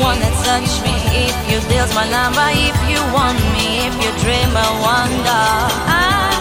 one that touched me. If you steal my number, if you want me, if you dream a wonder. I